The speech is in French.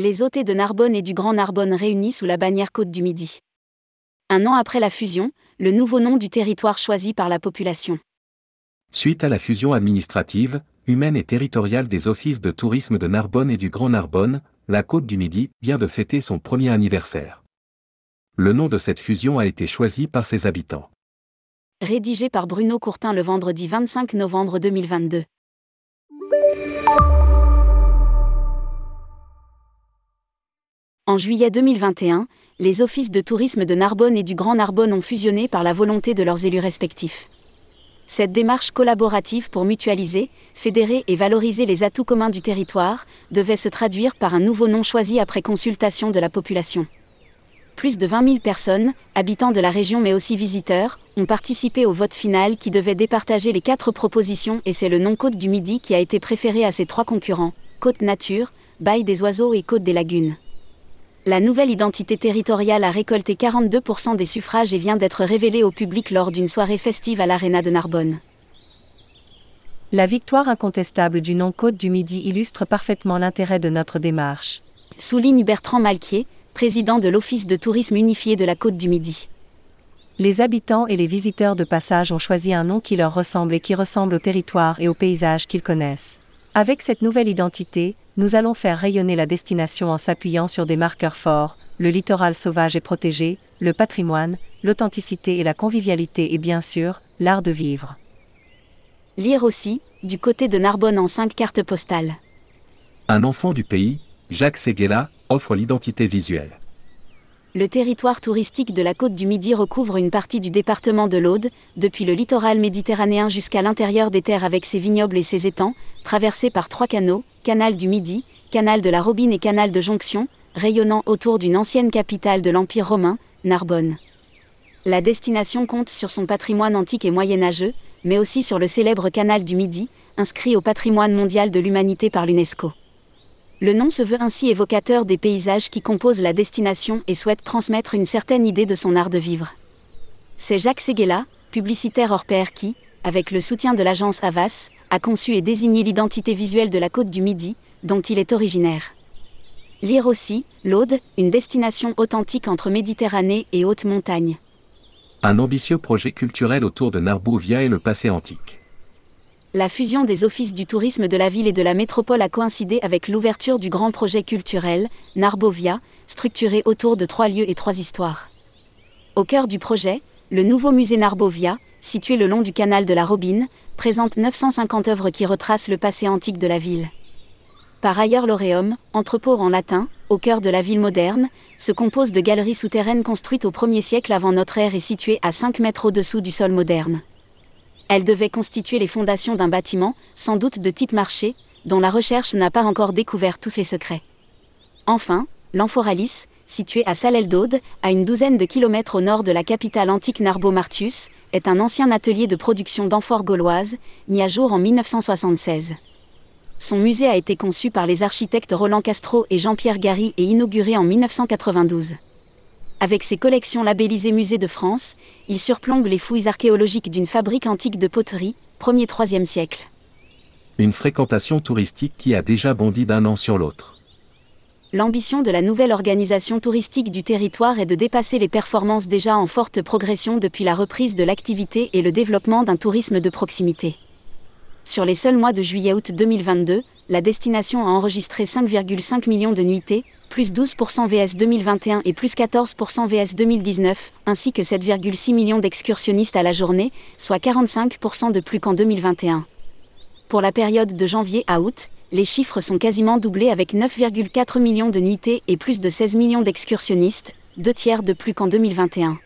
Les OT de Narbonne et du Grand Narbonne réunis sous la bannière Côte du Midi. Un an après la fusion, le nouveau nom du territoire choisi par la population. Suite à la fusion administrative, humaine et territoriale des offices de tourisme de Narbonne et du Grand Narbonne, la Côte du Midi vient de fêter son premier anniversaire. Le nom de cette fusion a été choisi par ses habitants. Rédigé par Bruno Courtin le vendredi 25 novembre 2022. En juillet 2021, les offices de tourisme de Narbonne et du Grand Narbonne ont fusionné par la volonté de leurs élus respectifs. Cette démarche collaborative pour mutualiser, fédérer et valoriser les atouts communs du territoire devait se traduire par un nouveau nom choisi après consultation de la population. Plus de 20 000 personnes, habitants de la région mais aussi visiteurs, ont participé au vote final qui devait départager les quatre propositions et c'est le nom Côte du Midi qui a été préféré à ses trois concurrents, Côte Nature, Bail des Oiseaux et Côte des Lagunes la nouvelle identité territoriale a récolté 42% des suffrages et vient d'être révélée au public lors d'une soirée festive à l'Arena de Narbonne. La victoire incontestable du nom Côte du Midi illustre parfaitement l'intérêt de notre démarche. Souligne Bertrand Malquier, président de l'Office de tourisme unifié de la Côte du Midi. Les habitants et les visiteurs de passage ont choisi un nom qui leur ressemble et qui ressemble au territoire et au paysage qu'ils connaissent. Avec cette nouvelle identité, nous allons faire rayonner la destination en s'appuyant sur des marqueurs forts, le littoral sauvage et protégé, le patrimoine, l'authenticité et la convivialité et bien sûr, l'art de vivre. Lire aussi, du côté de Narbonne en cinq cartes postales. Un enfant du pays, Jacques Seguela, offre l'identité visuelle le territoire touristique de la côte du Midi recouvre une partie du département de l'Aude, depuis le littoral méditerranéen jusqu'à l'intérieur des terres avec ses vignobles et ses étangs, traversés par trois canaux, canal du Midi, canal de la Robine et canal de Jonction, rayonnant autour d'une ancienne capitale de l'Empire romain, Narbonne. La destination compte sur son patrimoine antique et moyenâgeux, mais aussi sur le célèbre canal du Midi, inscrit au patrimoine mondial de l'humanité par l'UNESCO. Le nom se veut ainsi évocateur des paysages qui composent la destination et souhaite transmettre une certaine idée de son art de vivre. C'est Jacques Seguela, publicitaire hors pair qui, avec le soutien de l'agence Havas, a conçu et désigné l'identité visuelle de la côte du Midi, dont il est originaire. Lire aussi, l'Aude, une destination authentique entre Méditerranée et haute montagne. Un ambitieux projet culturel autour de Narbovia et le passé antique la fusion des offices du tourisme de la ville et de la métropole a coïncidé avec l'ouverture du grand projet culturel, Narbovia, structuré autour de trois lieux et trois histoires. Au cœur du projet, le nouveau musée Narbovia, situé le long du canal de la Robine, présente 950 œuvres qui retracent le passé antique de la ville. Par ailleurs, l'Oreum, entrepôt en latin, au cœur de la ville moderne, se compose de galeries souterraines construites au 1er siècle avant notre ère et situées à 5 mètres au-dessous du sol moderne. Elle devait constituer les fondations d'un bâtiment, sans doute de type marché, dont la recherche n'a pas encore découvert tous ses secrets. Enfin, l'Amphoralis, situé à Salel-d'Aude, à une douzaine de kilomètres au nord de la capitale antique Narbo-Martius, est un ancien atelier de production d'amphores gauloises, mis à jour en 1976. Son musée a été conçu par les architectes Roland Castro et Jean-Pierre Gary et inauguré en 1992. Avec ses collections labellisées Musée de France, il surplombe les fouilles archéologiques d'une fabrique antique de poterie, 1er-3e siècle. Une fréquentation touristique qui a déjà bondi d'un an sur l'autre. L'ambition de la nouvelle organisation touristique du territoire est de dépasser les performances déjà en forte progression depuis la reprise de l'activité et le développement d'un tourisme de proximité. Sur les seuls mois de juillet-août 2022, la destination a enregistré 5,5 millions de nuitées, plus 12% VS 2021 et plus 14% VS 2019, ainsi que 7,6 millions d'excursionnistes à la journée, soit 45% de plus qu'en 2021. Pour la période de janvier à août, les chiffres sont quasiment doublés avec 9,4 millions de nuitées et plus de 16 millions d'excursionnistes, deux tiers de plus qu'en 2021.